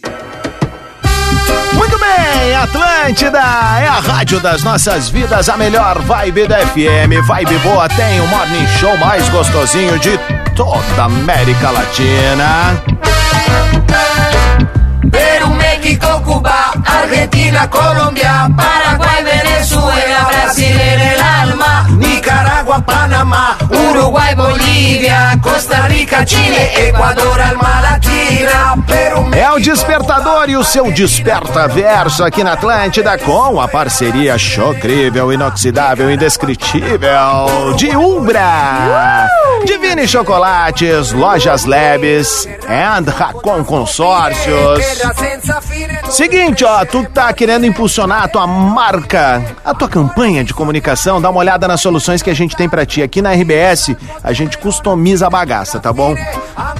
Muito bem, Atlântida é a rádio das nossas vidas, a melhor vibe da FM. Vibe boa tem o morning show mais gostosinho de toda a América Latina. Perú, México, Cuba, Argentina, Colombia, Paraguay, Venezuela, Brasil en el alma, Nicaragua, Panamá, Uruguay, Bolívia, Costa Rica, Chile, Ecuador, Alma Latina, Perú, É o Despertador e o seu Desperta Verso aqui na Atlântida com a parceria chocrível, inoxidável, indescritível de Umbra, Divine Chocolates, Lojas Lebes and Racon Consórcios. Seguinte, ó, tu tá querendo impulsionar a tua marca, a tua campanha de comunicação, dá uma olhada nas soluções que a gente tem pra ti. Aqui na RBS, a gente customiza a bagaça, tá bom?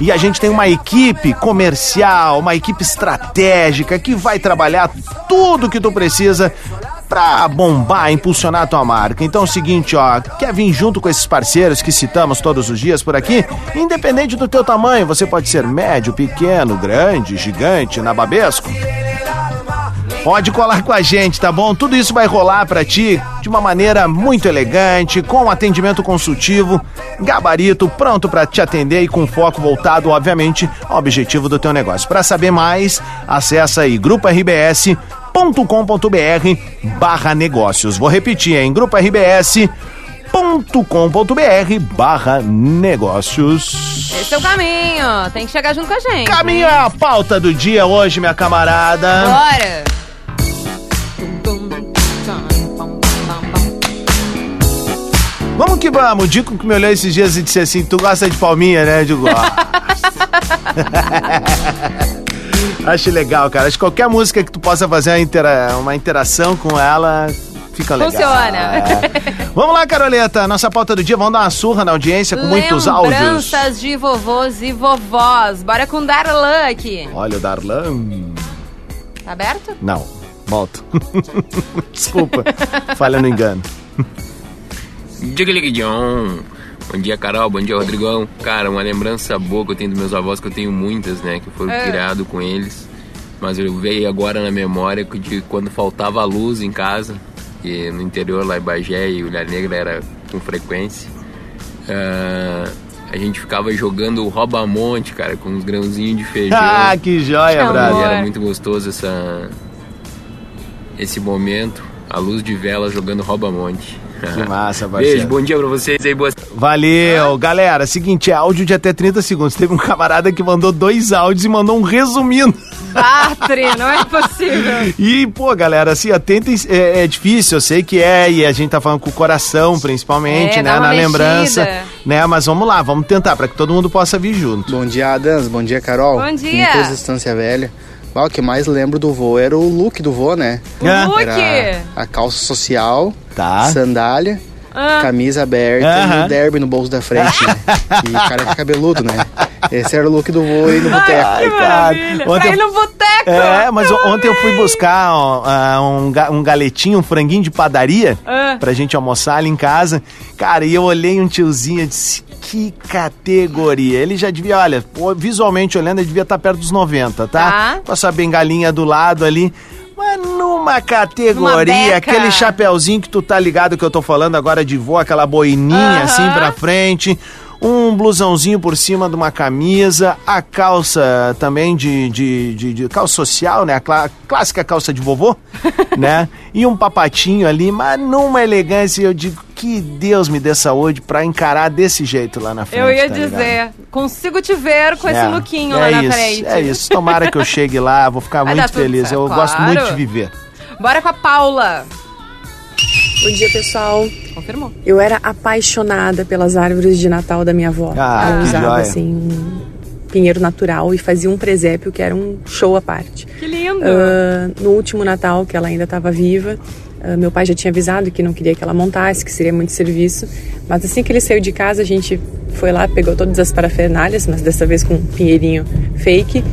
E a gente tem uma equipe comercial, uma equipe estratégica que vai trabalhar tudo que tu precisa pra bombar, impulsionar a tua marca. Então é o seguinte, ó, quer vir junto com esses parceiros que citamos todos os dias por aqui? Independente do teu tamanho, você pode ser médio, pequeno, grande, gigante, nababesco. Pode colar com a gente, tá bom? Tudo isso vai rolar pra ti de uma maneira muito elegante, com atendimento consultivo, gabarito, pronto pra te atender e com foco voltado, obviamente, ao objetivo do teu negócio. Pra saber mais, acessa aí grupo-rbs.com.br barra negócios. Vou repetir, hein? Grupo RBS com.br barra negócios. Esse é o caminho. Tem que chegar junto com a gente. Caminho é a pauta do dia hoje, minha camarada. Bora! Que vamos. O Dico que me olhou esses dias e disse assim: Tu gosta de palminha, né? Eu digo. Acho legal, cara. Acho que qualquer música que tu possa fazer uma, intera- uma interação com ela fica legal. Funciona. É. Vamos lá, Caroleta. Nossa pauta do dia. Vamos dar uma surra na audiência com muitos áudios. Lembranças de vovôs e vovós. Bora com Darlan aqui. Olha o Darlan. Tá aberto? Não, volto. Desculpa, falha no engano. John. Bom dia, Carol. Bom dia, Rodrigão. Cara, uma lembrança boa que eu tenho dos meus avós, que eu tenho muitas, né? Que foram É. criado com eles. Mas eu veio agora na memória de quando faltava luz em casa. Que no interior, lá em Bagé e Ilha Negra era com frequência. Ah, a gente ficava jogando rouba-monte, cara, com uns grãozinhos de feijão. Ah, que joia, E brother. Era muito gostoso essa, esse momento. A luz de vela jogando rouba-monte. Que massa, parceiro. Beijo, bom dia pra vocês aí, boa Valeu, galera. Seguinte, é áudio de até 30 segundos. Teve um camarada que mandou dois áudios e mandou um resumindo. Batre, não é possível. E, pô, galera, assim, atentem. É, é difícil, eu sei que é, e a gente tá falando com o coração, principalmente, É, né? dá uma Na lembrança. mexida. Né? Mas vamos lá, vamos tentar, pra que todo mundo possa vir junto. Bom dia, Adams. Bom dia, Carol. Bom dia. Nicolas Estância Velha. Ah, o que mais lembro do vô era o look do vô, né? O look? Era a calça social, Tá. sandália, Ah. camisa aberta Aham. e o derby no bolso da frente, né? E careca cabeludo, né? Esse era o look do vô aí no boteco. Ai, cara. Pra ir no boteco. É, mas o- ontem eu fui buscar ó, ah, um, um galetinho, um franguinho de padaria Ah. pra gente almoçar ali em casa. Cara, e eu olhei um tiozinho e disse, que categoria. Ele já devia, olha, visualmente olhando, ele devia estar perto dos 90, tá? Tá. Com a sua bengalinha do lado ali. Mas numa categoria, Numa aquele chapéuzinho que tu tá ligado que eu tô falando agora de vô, aquela boininha Aham. assim pra frente, um blusãozinho por cima de uma camisa, a calça também de, de, de- de calça social, né? A clá- clássica calça de vovô, né? E um papatinho ali, mas numa elegância, eu digo que Deus me dê saúde pra encarar desse jeito lá na frente. Eu ia tá ligado? dizer, consigo te ver com esse É, lookinho é lá na isso, frente. É isso, tomara que eu chegue lá, vou ficar Vai muito feliz. certo, Eu gosto claro. muito de viver. Bora com a Paula. Bom dia, pessoal. Confirmou. Eu era apaixonada pelas árvores de Natal da minha avó. Ah, Ela que usava, joia. assim, um pinheiro natural e fazia um presépio que era um show à parte. Que lindo. Ah, no último Natal, que ela ainda estava viva, meu pai já tinha avisado que não queria que ela montasse, que seria muito serviço. Mas assim que ele saiu de casa, a gente foi lá, pegou todas as parafernálias, mas dessa vez com um pinheirinho fake.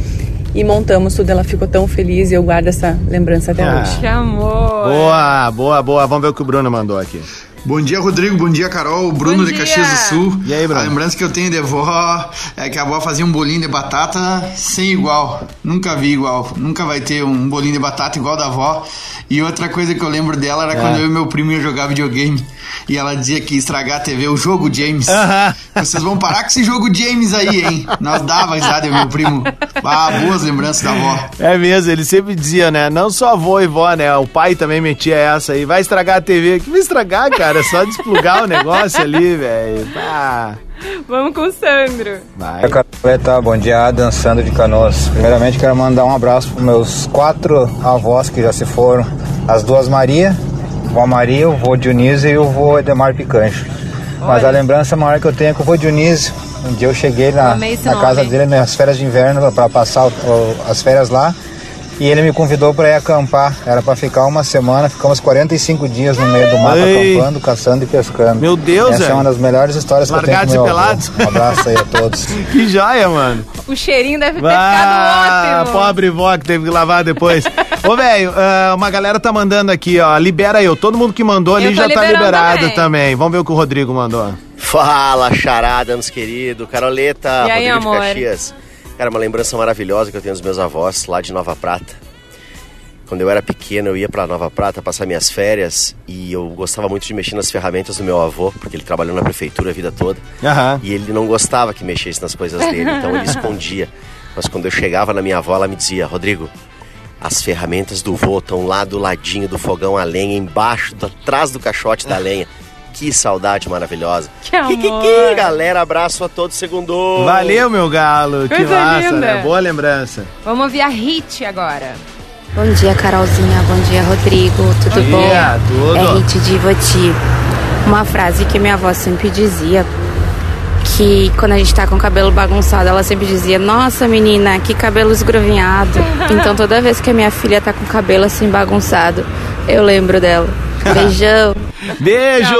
E montamos tudo, ela ficou tão feliz e eu guardo essa lembrança até Ah. hoje. Que amor. Boa, boa, boa. Vamos ver o que o Bruno mandou aqui. Bom dia, Rodrigo. Bom dia, Carol. Bruno Bom de dia. Caxias do Sul. E aí, Bruno? A lembrança que eu tenho de vó é que a avó fazia um bolinho de batata sem igual. Nunca vi igual. Nunca vai ter um bolinho de batata igual da avó. E outra coisa que eu lembro dela era É. quando eu e meu primo ia jogar videogame. E ela dizia que ia estragar a TV, o jogo James. Vocês vão parar com esse jogo James aí, hein? Nós dava risada, eu meu primo. Ah, boas lembranças da avó. É mesmo, ele sempre dizia, né? Não só avô e vó, né? O pai também metia essa aí. Vai estragar a TV. Que vai estragar, cara? É só desplugar o negócio ali, velho. Ah, Vamos com o Sandro. vai. Caroleta, bom dia, dançando de canoas. Primeiramente quero mandar um abraço para meus quatro avós que já se foram. As duas Maria, vó Maria, o vô Dionísio e o vô Edemar Picancho. Mas a lembrança maior que eu tenho é com o vô Dionísio. Um dia eu cheguei na, na casa dele nas férias de inverno para passar o- o- as férias lá. E ele me convidou para ir acampar. Era para ficar uma semana. Ficamos 45 dias no meio do mato Ei. acampando, caçando e pescando. Meu Deus, Essa é velho. uma das melhores histórias que Largados eu e tenho com meu avô. pelados. Um abraço aí a todos. Que joia, mano. O cheirinho deve ter Ah, ficado ótimo. pobre vó que teve que lavar depois. Ô, velho, ah, uma galera tá mandando aqui, ó. Libera eu. Todo mundo que mandou ali Eu já tá liberado também. também. Vamos ver o que o Rodrigo mandou. Fala, charada, meus queridos. Caroleta, E aí, Rodrigo amor? de Caxias. Cara, uma lembrança maravilhosa que eu tenho dos meus avós lá de Nova Prata. Quando eu era pequeno, eu ia pra Nova Prata passar minhas férias e eu gostava muito de mexer nas ferramentas do meu avô, porque ele trabalhou na prefeitura a vida toda. Aham. E ele não gostava que mexesse nas coisas dele, então ele escondia. Mas quando eu chegava na minha avó, ela me dizia: Rodrigo, as ferramentas do vô estão lá do ladinho do fogão a lenha, embaixo, atrás do caixote da lenha. Que saudade maravilhosa. Que amor. Kikiki, galera, abraço a todos, segundo. Valeu, meu galo. Que Coisa massa, linda. né? Boa lembrança. Vamos ouvir a Hit agora. Bom dia, Carolzinha. Bom dia, Rodrigo. Tudo Bom bom? dia, tudo. É Hit de Ivoti. Uma frase que minha avó sempre dizia, que quando a gente tá com o cabelo bagunçado, ela sempre dizia: Nossa, menina, que cabelo esgrovinhado. então toda vez que a minha filha tá com o cabelo assim bagunçado, eu lembro dela. Beijão. Beijo!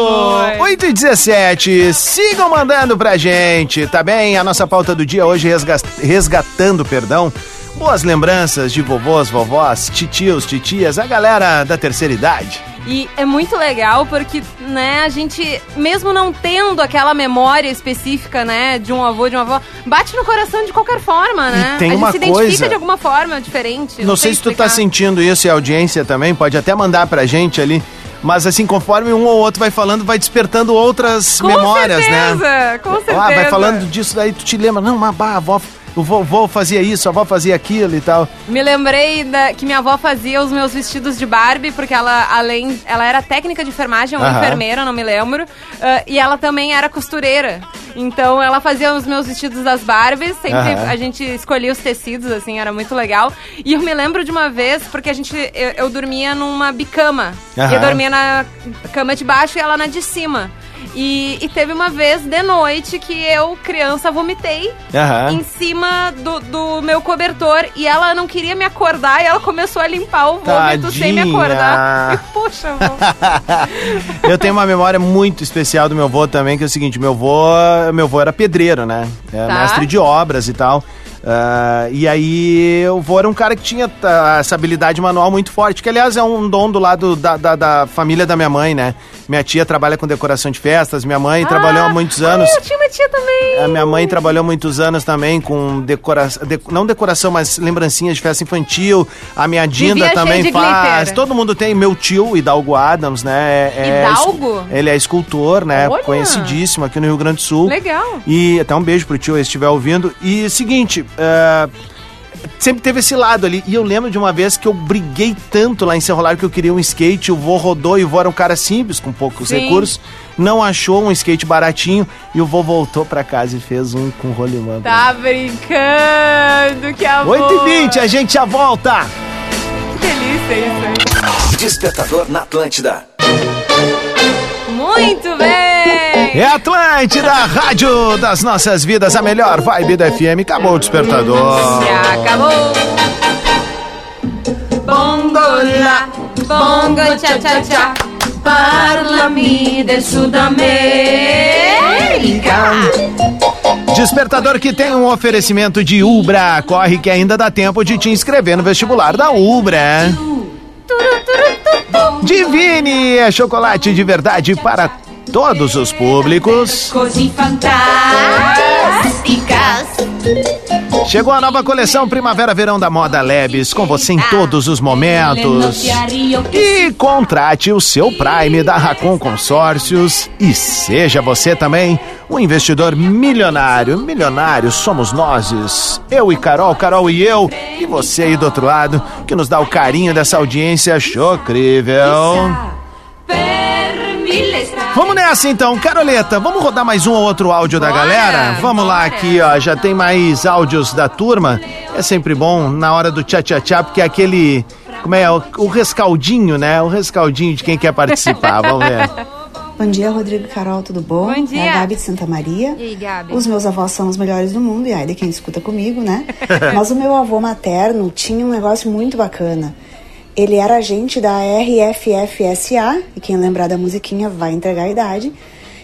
8 e 17, sigam mandando pra gente, tá bem? A nossa pauta do dia hoje resga- resgatando, perdão, boas lembranças de vovôs, vovós, titios, titias, a galera da terceira idade. E é muito legal porque, né, a gente, mesmo não tendo aquela memória específica, né, de um avô, de uma avó, bate no coração de qualquer forma, né? tem a gente uma se identifica coisa- de alguma forma diferente. Não sei se tu tá sentindo isso e a audiência também, pode até mandar pra gente ali. Mas assim, conforme um ou outro vai falando, vai despertando outras Com memórias, certeza, né? com certeza. Ah, vai falando disso daí, tu te lembra, não, mas bah, a avó, o vovô fazia isso, a avó fazia aquilo e tal. Me lembrei da, que minha avó fazia os meus vestidos de Barbie, porque ela, além. Ela era técnica de enfermagem ou Aham. enfermeira, não me lembro. ah, e ela também era costureira. Então ela fazia os meus vestidos das Barbies. Sempre Aham. a gente escolhia os tecidos, assim, era muito legal. E eu me lembro de uma vez, porque a gente. Eu, eu dormia numa bicama. E eu dormia na cama de baixo e ela na de cima. E, e teve uma vez de noite que eu, criança, vomitei Aham. em cima do, do meu cobertor e ela não queria me acordar e ela começou a limpar o vômito sem me Tadinha. acordar. E, avó. Eu tenho uma memória muito especial do meu avô também, que é o seguinte, meu avô, meu avô era pedreiro, né? Era Tá. mestre de obras e tal. Ah, e aí o vô era um cara que tinha tá, essa habilidade manual muito forte, que aliás é um dom do lado da, da, da família da minha mãe, né? Minha tia trabalha com decoração de festas, minha mãe trabalhou há muitos anos. Ah, eu tinha uma tia também. A minha mãe trabalhou muitos anos também com decoração, não decoração, mas lembrancinhas de festa infantil. A minha Dinda Vivia também de faz. glitter. Todo mundo tem. Meu tio, Hidalgo Adams, né? é- é Hidalgo? escu- Ele é escultor, né? Olha! Conhecidíssimo aqui no Rio Grande do Sul. Legal. E até um beijo pro tio, se estiver ouvindo. E seguinte, é, sempre teve esse lado ali. E eu lembro de uma vez que eu briguei tanto lá em Cerro Largo que eu queria um skate. O vô rodou e o vô era um cara simples, com poucos Sim. recursos. Não achou um skate baratinho e o vô voltou pra casa e fez um com rolimã. Tá brincando, que amor. 8 e 20 a gente já volta! Que delícia isso aí. Despertador na Atlântida. Muito bem. É Atlântida, Rádio das Nossas Vidas, a melhor vibe da FM. Acabou o despertador. Já acabou. Bongo lá, bongo tchá tchá tchá. Parla-me de Sudamérica. Despertador que tem um oferecimento de Ubra. Corre que ainda dá tempo de te inscrever no vestibular da Ubra. Divine é chocolate de verdade para todos os públicos. Chegou a nova coleção Primavera-Verão da Moda Labs, com você em todos os momentos. E contrate o seu Prime da Racon Consórcios e seja você também um investidor milionário. Milionário somos nós. Eu e Carol, Carol e eu, e você aí do outro lado, que nos dá o carinho dessa audiência chocrível. Vamos nessa então, Caroleta, vamos rodar mais um ou outro áudio da galera? Vamos lá aqui, ó, já tem mais áudios da turma. É sempre bom na hora do tchá tchá tchá, porque é aquele, como é, o, o rescaldinho, né? O rescaldinho de quem quer participar, vamos ver. Bom dia, Rodrigo e Carol, tudo bom? Bom dia. É a Gabi de Santa Maria. E aí, Gabi? Os meus avós são os melhores do mundo, e aí de quem escuta comigo, né? Mas o meu avô materno tinha um negócio muito bacana. Ele era agente da RFFSA, e quem lembrar da musiquinha vai entregar a idade.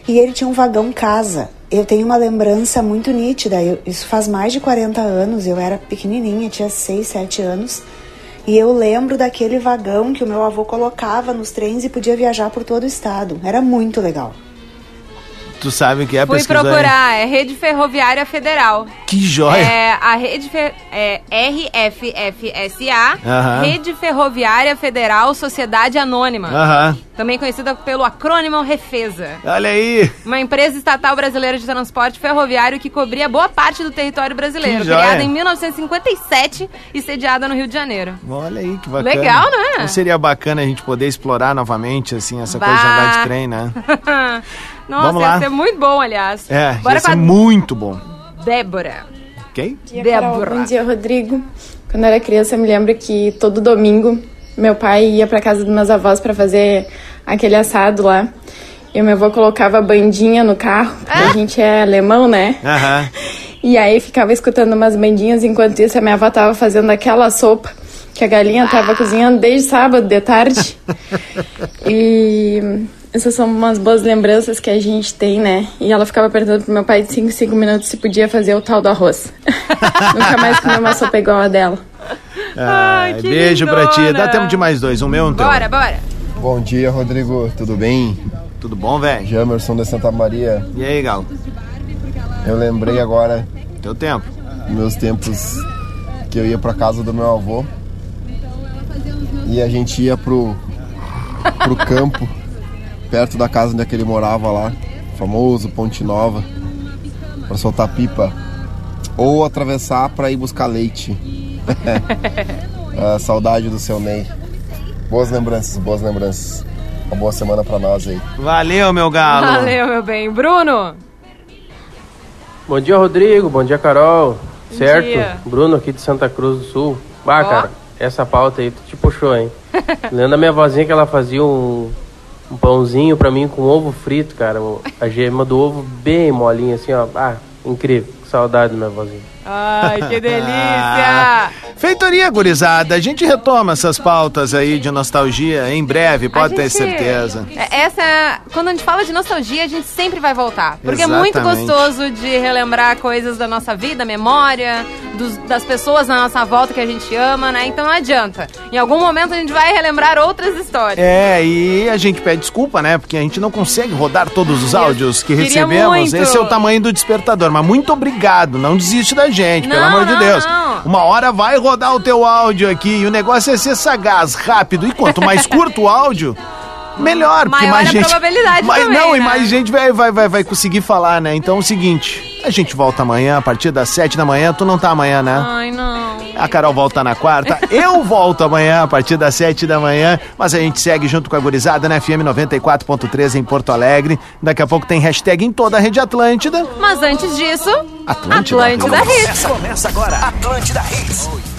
E ele tinha um vagão casa. Eu tenho uma lembrança muito nítida, eu- isso faz mais de 40 anos, eu era pequenininha, tinha 6, 7 anos. E eu lembro daquele vagão que o meu avô colocava nos trens e podia viajar por todo o estado. Era muito legal. Tu sabe o que é Fui pesquisar? procurar, é Rede Ferroviária Federal. Que joia! É a Rede Fer... é RFFSA, Aham. Rede Ferroviária Federal Sociedade Anônima. Aham. Também conhecida pelo acrônimo Refesa. Olha aí! Uma empresa estatal brasileira de transporte ferroviário que cobria boa parte do território brasileiro. Criada em 1957 e sediada no Rio de Janeiro. Olha aí que bacana. Legal, né? Não seria bacana a gente poder explorar novamente, assim, essa Bah. coisa de andar de trem, né? Nossa, Vamos ia lá. ser muito bom, aliás. É, Bora ia ser muito bom. Débora. Ok? Débora. Bom dia, Rodrigo. Quando eu era criança, eu me lembro que todo domingo meu pai ia pra casa dos meus avós pra fazer aquele assado lá. E o meu avô colocava bandinha no carro, porque a gente é alemão, né? Aham. E aí ficava escutando umas bandinhas, enquanto isso a minha avó tava fazendo aquela sopa que a galinha tava cozinhando desde sábado de tarde. e essas são umas boas lembranças que a gente tem, né? E ela ficava perguntando pro meu pai de 5 em 5 minutos se podia fazer o tal do arroz. Nunca mais comi uma sopa igual a dela. Ai, que beijo pra ti. lindona. Dá tempo de mais dois, um meu e um teu. Bora, bora. Bom dia, Rodrigo. Tudo bem? Tudo bom, velho? Jamerson de Santa Maria. E aí, Galo? Eu lembrei agora. Teu tempo. Meus tempos que eu ia pra casa do meu avô. E a gente ia pro, pro campo, perto da casa onde é que ele morava lá, famoso Ponte Nova, pra soltar pipa. Ou atravessar pra ir buscar leite. Ah, saudade do seu Ney. Boas lembranças, boas lembranças. Uma boa semana pra nós aí. Valeu, meu galo. Valeu, meu bem. Bruno. Bom dia, Rodrigo. Bom dia, Carol. Bom certo? dia. Bruno aqui de Santa Cruz do Sul. Ah, Ó. cara, essa pauta aí tu te puxou, hein? Lembra da minha vozinha que ela fazia um, um pãozinho pra mim com ovo frito, cara. A gema do ovo bem molinha, assim, ó. Ah, incrível. Que saudade da minha vozinha. Ai, que delícia. Feitoria, gurizada. A gente retoma essas pautas aí de nostalgia em breve, pode A ter gente- certeza. É, Essa, quando a gente fala de nostalgia, a gente sempre vai voltar. Porque é muito Exatamente. gostoso de relembrar coisas da nossa vida, memória, dos- das pessoas na nossa volta que a gente ama, né? Então não adianta. Em algum momento a gente vai relembrar outras histórias. É, e a gente pede desculpa, né? Porque a gente não consegue rodar todos os áudios que Queria recebemos. muito. Esse é o tamanho do despertador. Mas muito obrigado. Não desiste da gente, pelo Não, amor de Deus. não. Uma hora vai rodar o teu áudio aqui. E o negócio é ser sagaz, rápido. E quanto mais curto o áudio. Melhor, porque mais a gente. probabilidade mas também, não, e né? mais gente vai, vai, vai, vai conseguir falar, né? Então é o seguinte: a gente volta amanhã, a partir das sete da manhã. Tu não tá amanhã, né? Ai, não. A Carol volta na quarta. Eu volto amanhã a partir das 7 da manhã. Mas a gente segue junto com a gurizada na FM 94.3 em Porto Alegre. Daqui a pouco tem hashtag em toda a rede Atlântida. Mas antes disso, Atlântida, Atlântida Hits. Começa agora, Atlântida Hits.